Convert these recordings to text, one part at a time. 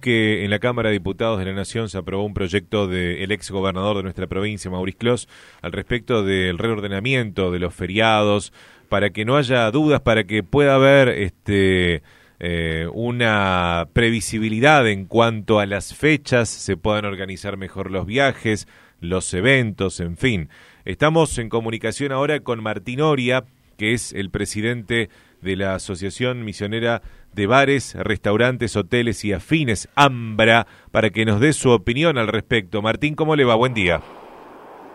que en la Cámara de Diputados de la Nación se aprobó un proyecto del ex gobernador de nuestra provincia, Mauricio Clos, al respecto del reordenamiento de los feriados, para que no haya dudas, para que pueda haber este, eh, una previsibilidad en cuanto a las fechas, se puedan organizar mejor los viajes, los eventos, en fin. Estamos en comunicación ahora con Martín Oria, que es el presidente de la Asociación Misionera de Bares, Restaurantes, Hoteles y Afines, AMBRA, para que nos dé su opinión al respecto. Martín, ¿cómo le va? Buen día.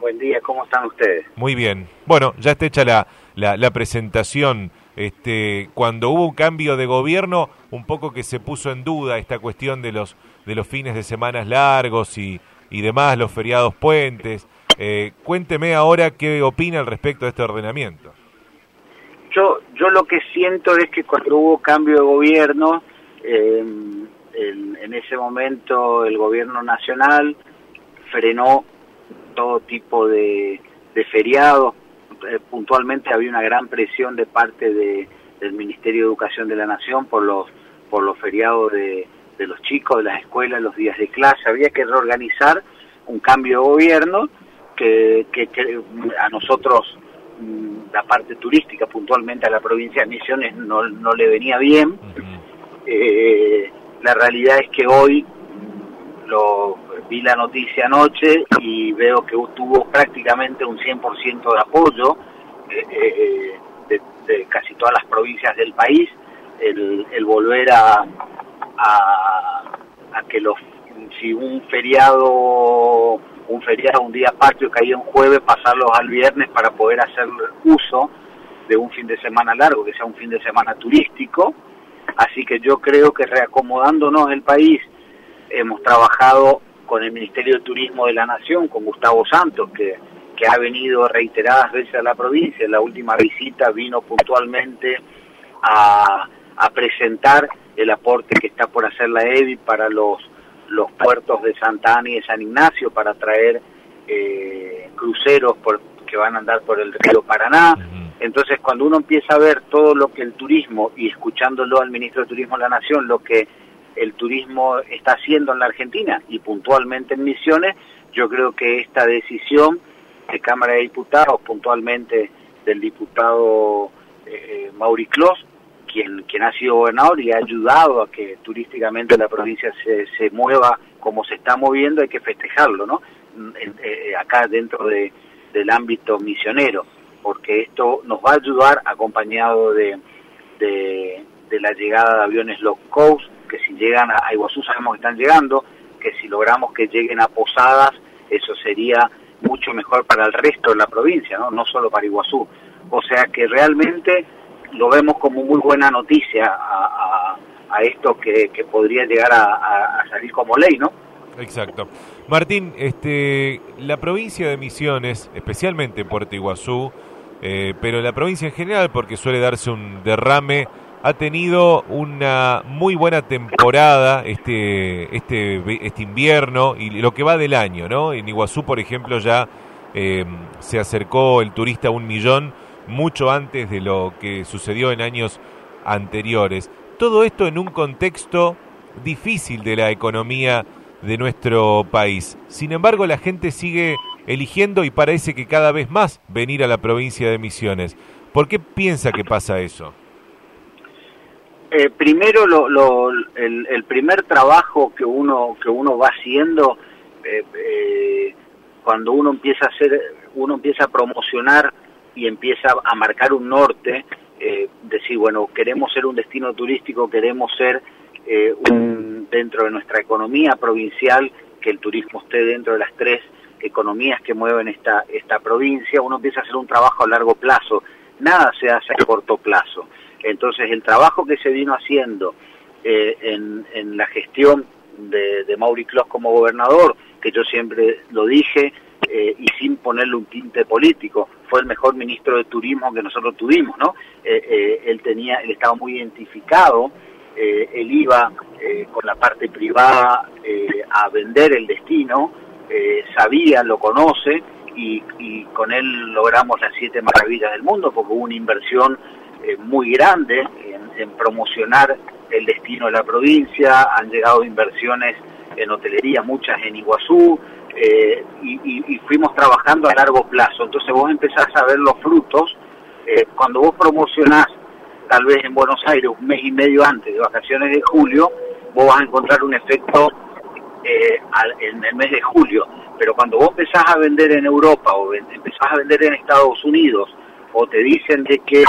Buen día, ¿cómo están ustedes? Muy bien. Bueno, ya está hecha la, la, presentación. Este, cuando hubo un cambio de gobierno, un poco que se puso en duda esta cuestión de los, de los fines de semanas largos y, y demás, los feriados puentes. Eh, cuénteme ahora qué opina al respecto de este ordenamiento yo, lo que siento es que cuando hubo cambio de gobierno, eh, en, ese momento el gobierno nacional frenó todo tipo de, feriados. Eh, puntualmente había una gran presión de parte de, del Ministerio de Educación de la Nación por los, por los feriados de, de los chicos, de las escuelas, los días de clase. Había que reorganizar un cambio de gobierno que, que a nosotros Mm, la parte turística puntualmente a la provincia de Misiones no, no le venía bien. Eh, la realidad es que hoy lo vi la noticia anoche y veo que tuvo prácticamente un 100% de apoyo eh, eh, de, casi todas las provincias del país el, el volver a, a, a que los si un feriado un feriado, un día patrio caía un jueves, pasarlos al viernes para poder hacer uso de un fin de semana largo, que sea un fin de semana turístico. Así que yo creo que reacomodándonos el país, hemos trabajado con el Ministerio de Turismo de la Nación, con Gustavo Santos, que, que ha venido reiteradas veces a la provincia. En la última visita vino puntualmente a, a presentar el aporte que está por hacer la EBI para los los puertos de Santa Ana y de San Ignacio para traer eh, cruceros por, que van a andar por el río Paraná. Entonces, cuando uno empieza a ver todo lo que el turismo, y escuchándolo al ministro de Turismo de la Nación, lo que el turismo está haciendo en la Argentina y puntualmente en Misiones, yo creo que esta decisión de Cámara de Diputados, puntualmente del diputado eh, eh Mauri Clos, quien, quien ha sido gobernador y ha ayudado a que turísticamente la provincia se, se mueva como se está moviendo, hay que festejarlo, ¿no? Eh, acá dentro de, del ámbito misionero, porque esto nos va a ayudar acompañado de, de, la llegada de aviones low cost, que si llegan a, Iguazú sabemos que están llegando, que si logramos que lleguen a Posadas, eso sería mucho mejor para el resto de la provincia, ¿no? No solo para Iguazú. O sea que realmente lo vemos como muy buena noticia a, a, esto que, podría llegar a, salir como ley, ¿no? Exacto. Martín, este, la provincia de Misiones, especialmente Puerto Iguazú, eh, pero la provincia en general, porque suele darse un derrame, ha tenido una muy buena temporada este, este, este invierno y lo que va del año, ¿no? En Iguazú, por ejemplo, ya eh, se acercó el turista a un millón mucho antes de lo que sucedió en años anteriores. Todo esto en un contexto difícil de la economía de nuestro país. Sin embargo, la gente sigue eligiendo y parece que cada vez más venir a la provincia de Misiones. ¿Por qué piensa que pasa eso? Eh, primero, el, primer trabajo que uno que uno va haciendo eh, eh, cuando uno empieza a hacer, uno empieza a promocionar y empieza a marcar un norte, eh, decir, bueno, queremos ser un destino turístico, queremos ser eh, un, dentro de nuestra economía provincial, que el turismo esté dentro de las tres economías que mueven esta, esta provincia, uno empieza a hacer un trabajo a largo plazo, nada se hace a corto plazo. Entonces el trabajo que se vino haciendo eh, en, la gestión de, de Mauri como gobernador, que yo siempre lo dije, eh, y sin ponerle un tinte político. Fue el mejor ministro de turismo que nosotros tuvimos, ¿no? Eh, eh, él tenía, él estaba muy identificado, él iba con la parte privada a vender el destino, sabía, lo conoce y, y, con él logramos las siete maravillas del mundo porque hubo una inversión muy grande en, en promocionar el destino de la provincia, han llegado inversiones en hotelería, muchas en Iguazú, eh, y, fuimos trabajando a largo plazo. Entonces vos empezás a ver los frutos. Eh, cuando vos promocionás, tal vez en Buenos Aires, un mes y medio antes de vacaciones de julio, vos vas a encontrar un efecto eh, en el mes de julio. Pero cuando vos empezás a vender en Europa o empezás a vender en Estados Unidos, o te dicen de que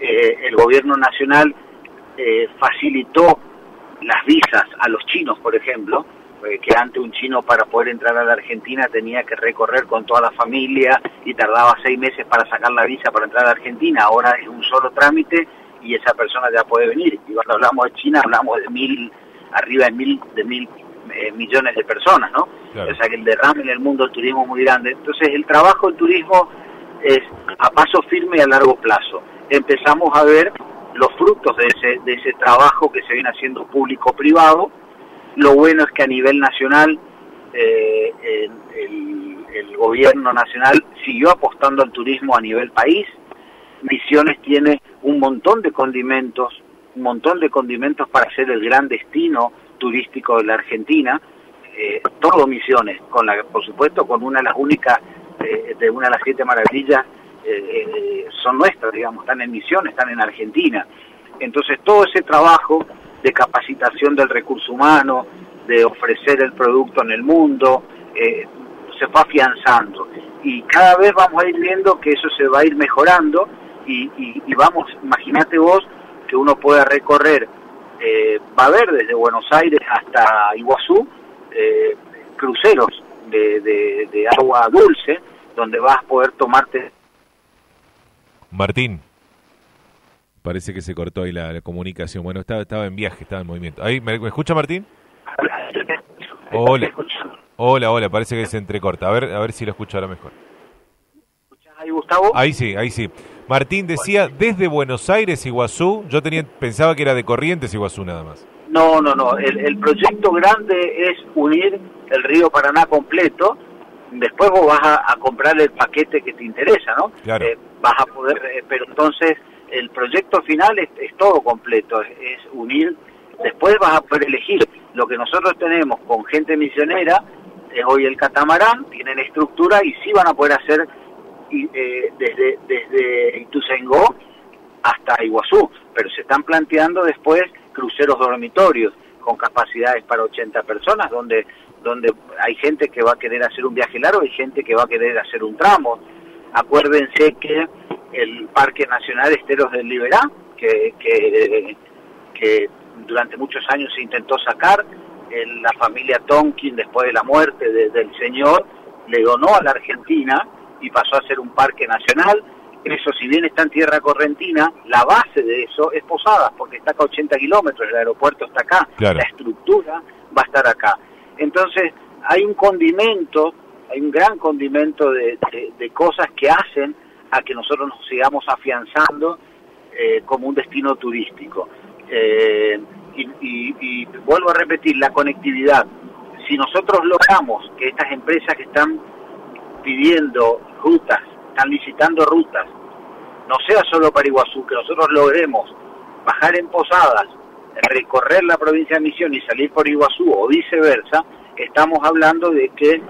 el gobierno nacional facilitó las visas a los chinos, por ejemplo, eh, que antes un chino para poder entrar a la Argentina tenía que recorrer con toda la familia y tardaba seis meses para sacar la visa para entrar a la Argentina. Ahora es un solo trámite y esa persona ya puede venir. Y cuando hablamos de China hablamos de mil, arriba de mil, de mil eh, millones de personas, ¿no? O sea que el derrame en el mundo del turismo es muy grande. Entonces el trabajo del turismo es a paso firme y a largo plazo. Empezamos a ver los frutos de ese, de ese trabajo que se viene haciendo público-privado, lo bueno es que a nivel nacional eh, el, gobierno nacional siguió apostando al turismo a nivel país. Misiones tiene un montón de condimentos, un montón de condimentos para ser el gran destino turístico de la Argentina. Eh, todo Misiones, con la, por supuesto, con una de las únicas, eh, de una de las siete maravillas, eh, son nuestras, digamos, están en Misiones, están en Argentina. Entonces todo ese trabajo de capacitación del recurso humano, de ofrecer el producto en el mundo, eh, se fue afianzando. Y cada vez vamos a ir viendo que eso se va a ir mejorando y, vamos, imagínate vos que uno pueda recorrer, eh, va a haber desde Buenos Aires hasta Iguazú, eh, cruceros de, de agua dulce, donde vas a poder tomarte. Martín. Parece que se cortó ahí la, comunicación. Bueno, estaba, estaba en viaje, estaba en movimiento. ¿Ahí, ¿Me, escucha Martín? Hola. Hola, hola, parece que se entrecorta. A ver, a ver si lo escucho ahora mejor. ¿Escuchas ahí, Gustavo? Ahí sí, ahí sí. Martín decía, desde Buenos Aires, Iguazú, yo tenía pensaba que era de Corrientes, Iguazú nada más. No, no, no. El, proyecto grande es unir el río Paraná completo. Después vos vas a, comprar el paquete que te interesa, ¿no? Claro. Eh, vas a poder, eh, pero entonces el proyecto final es, todo completo, es, unir, después vas a poder elegir lo que nosotros tenemos con gente misionera, es hoy el catamarán, tienen estructura y sí van a poder hacer eh, desde, desde Ituzaingó hasta Iguazú, pero se están planteando después cruceros dormitorios con capacidades para 80 personas, donde donde hay gente que va a querer hacer un viaje largo y gente que va a querer hacer un tramo. Acuérdense que el Parque Nacional Esteros del Liberá, que, que, durante muchos años se intentó sacar, la familia Tonkin, después de la muerte del señor, le donó a la Argentina y pasó a ser un parque nacional. Eso, si bien está en tierra correntina, la base de eso es Posadas, porque está acá a 80 kilómetros, el aeropuerto está acá, la estructura va a estar acá. Entonces, hay un condimento, hay un gran condimento de cosas que hacen a que nosotros nos sigamos afianzando eh, como un destino turístico. Eh, y, vuelvo a repetir, la conectividad. Si nosotros logramos que estas empresas que están pidiendo rutas, están licitando rutas, no sea solo para Iguazú, que nosotros logremos bajar en Posadas, recorrer la provincia de Misión y salir por Iguazú o viceversa, estamos hablando de que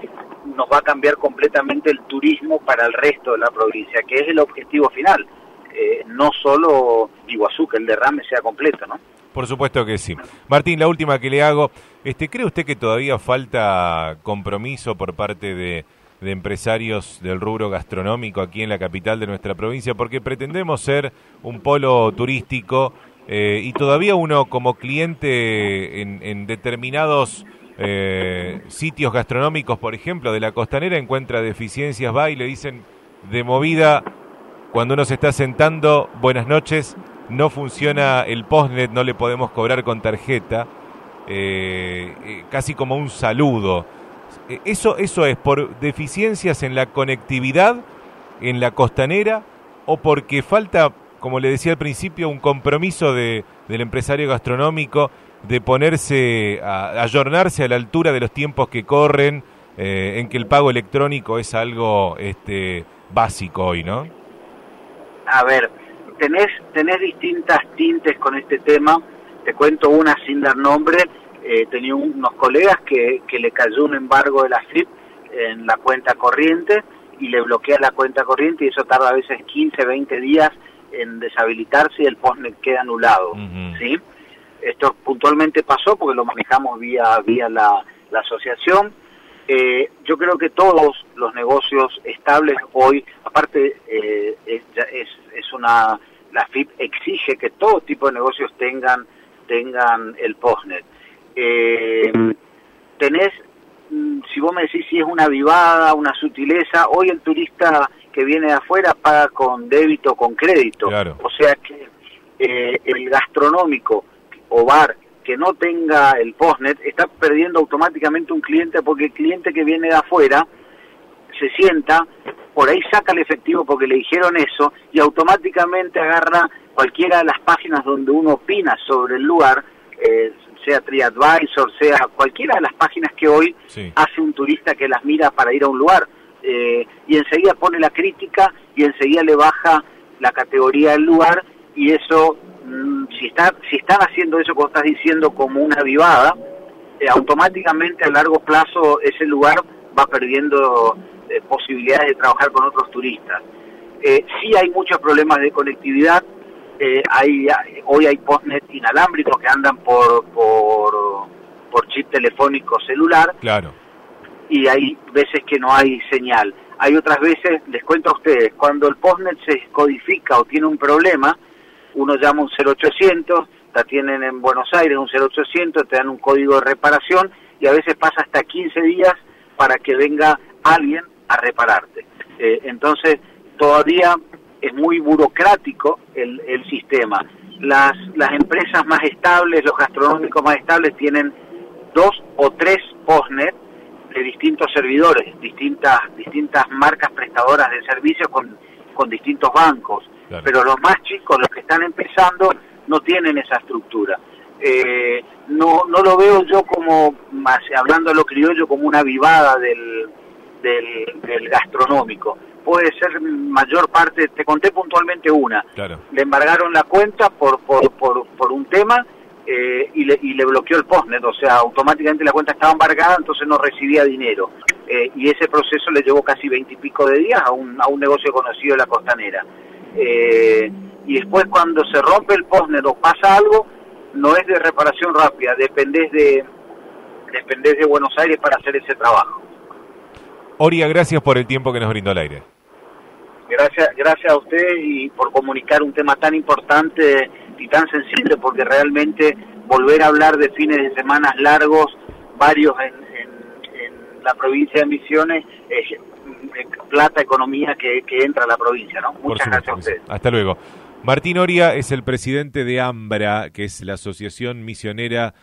nos va a cambiar completamente el turismo para el resto de la provincia, que es el objetivo final, eh, no solo Iguazú, que el derrame sea completo, ¿no? Por supuesto que sí. Martín, la última que le hago, este, ¿cree usted que todavía falta compromiso por parte de, empresarios del rubro gastronómico aquí en la capital de nuestra provincia? Porque pretendemos ser un polo turístico eh, y todavía uno como cliente en, en determinados eh, sitios gastronómicos, por ejemplo, de la costanera encuentra deficiencias, va y le dicen de movida, cuando uno se está sentando, buenas noches, no funciona el postnet, no le podemos cobrar con tarjeta, eh, eh, casi como un saludo. Eso, eso es por deficiencias en la conectividad en la costanera o porque falta, como le decía al principio, un compromiso de, del empresario gastronómico de ponerse, a, ayornarse a la altura de los tiempos que corren, eh, en que el pago electrónico es algo este, básico hoy, ¿no? A ver, tenés, tenés distintas tintes con este tema. te cuento una sin dar nombre, eh, tenía unos colegas que, que le cayó un embargo de la FIP en la cuenta corriente y le bloquea la cuenta corriente y eso tarda a veces 15, 20 días en deshabilitarse y el postnet queda anulado, ¿sí? Esto puntualmente pasó porque lo manejamos vía, vía la, la asociación. Eh, yo creo que todos los negocios estables hoy, aparte eh, es, es, es, una, la FIP exige que todo tipo de negocios tengan, tengan el postnet. Eh, tenés, mm, si vos me decís si es una vivada, una sutileza, hoy el turista que viene de afuera paga con débito, con crédito. O sea que eh, el gastronómico o bar que no tenga el postnet está perdiendo automáticamente un cliente porque el cliente que viene de afuera se sienta, por ahí saca el efectivo porque le dijeron eso y automáticamente agarra cualquiera de las páginas donde uno opina sobre el lugar, eh, sea TriAdvisor, sea cualquiera de las páginas que hoy hace un turista que las mira para ir a un lugar. Eh, y enseguida pone la crítica y enseguida le baja la categoría del lugar y eso, si, está, si están haciendo eso como estás diciendo como una vivada, eh, automáticamente a largo plazo ese lugar va perdiendo eh, posibilidades de trabajar con otros turistas. Eh, sí hay muchos problemas de conectividad, hay, hoy hay postnet inalámbricos que andan por, por, por chip telefónico celular. Claro y hay veces que no hay señal. Hay otras veces, les cuento a ustedes, cuando el postnet se codifica o tiene un problema, uno llama un 0800, la tienen en Buenos Aires, un 0800, te dan un código de reparación y a veces pasa hasta 15 días para que venga alguien a repararte. Eh, entonces, todavía es muy burocrático el, el sistema. Las, las empresas más estables, los gastronómicos más estables tienen dos o tres postnet de distintos servidores, distintas, distintas marcas prestadoras de servicios con, con distintos bancos. Pero los más chicos, los que están empezando, no tienen esa estructura. Eh, no, no lo veo yo como, hablando a lo criollo, como una vivada del, del, gastronómico. Puede ser mayor parte, te conté puntualmente una. Le embargaron la cuenta por, por, por, por un tema eh, y, le, y le bloqueó el postnet, o sea, automáticamente la cuenta estaba embargada, entonces no recibía dinero. Eh, y ese proceso le llevó casi veintipico de días a un, a un negocio conocido de la costanera. Eh, y después cuando se rompe el postnet o pasa algo, no es de reparación rápida, dependés de, dependés de Buenos Aires para hacer ese trabajo. Oria, gracias por el tiempo que nos brindó al aire. Gracias, gracias a usted y por comunicar un tema tan importante y tan sensible porque realmente volver a hablar de fines de semanas largos, varios en, la provincia de Misiones, es plata, economía que, entra a la provincia, ¿no? Muchas gracias a usted. Hasta luego. Martín Oria es el presidente de AMBRA, que es la Asociación Misionera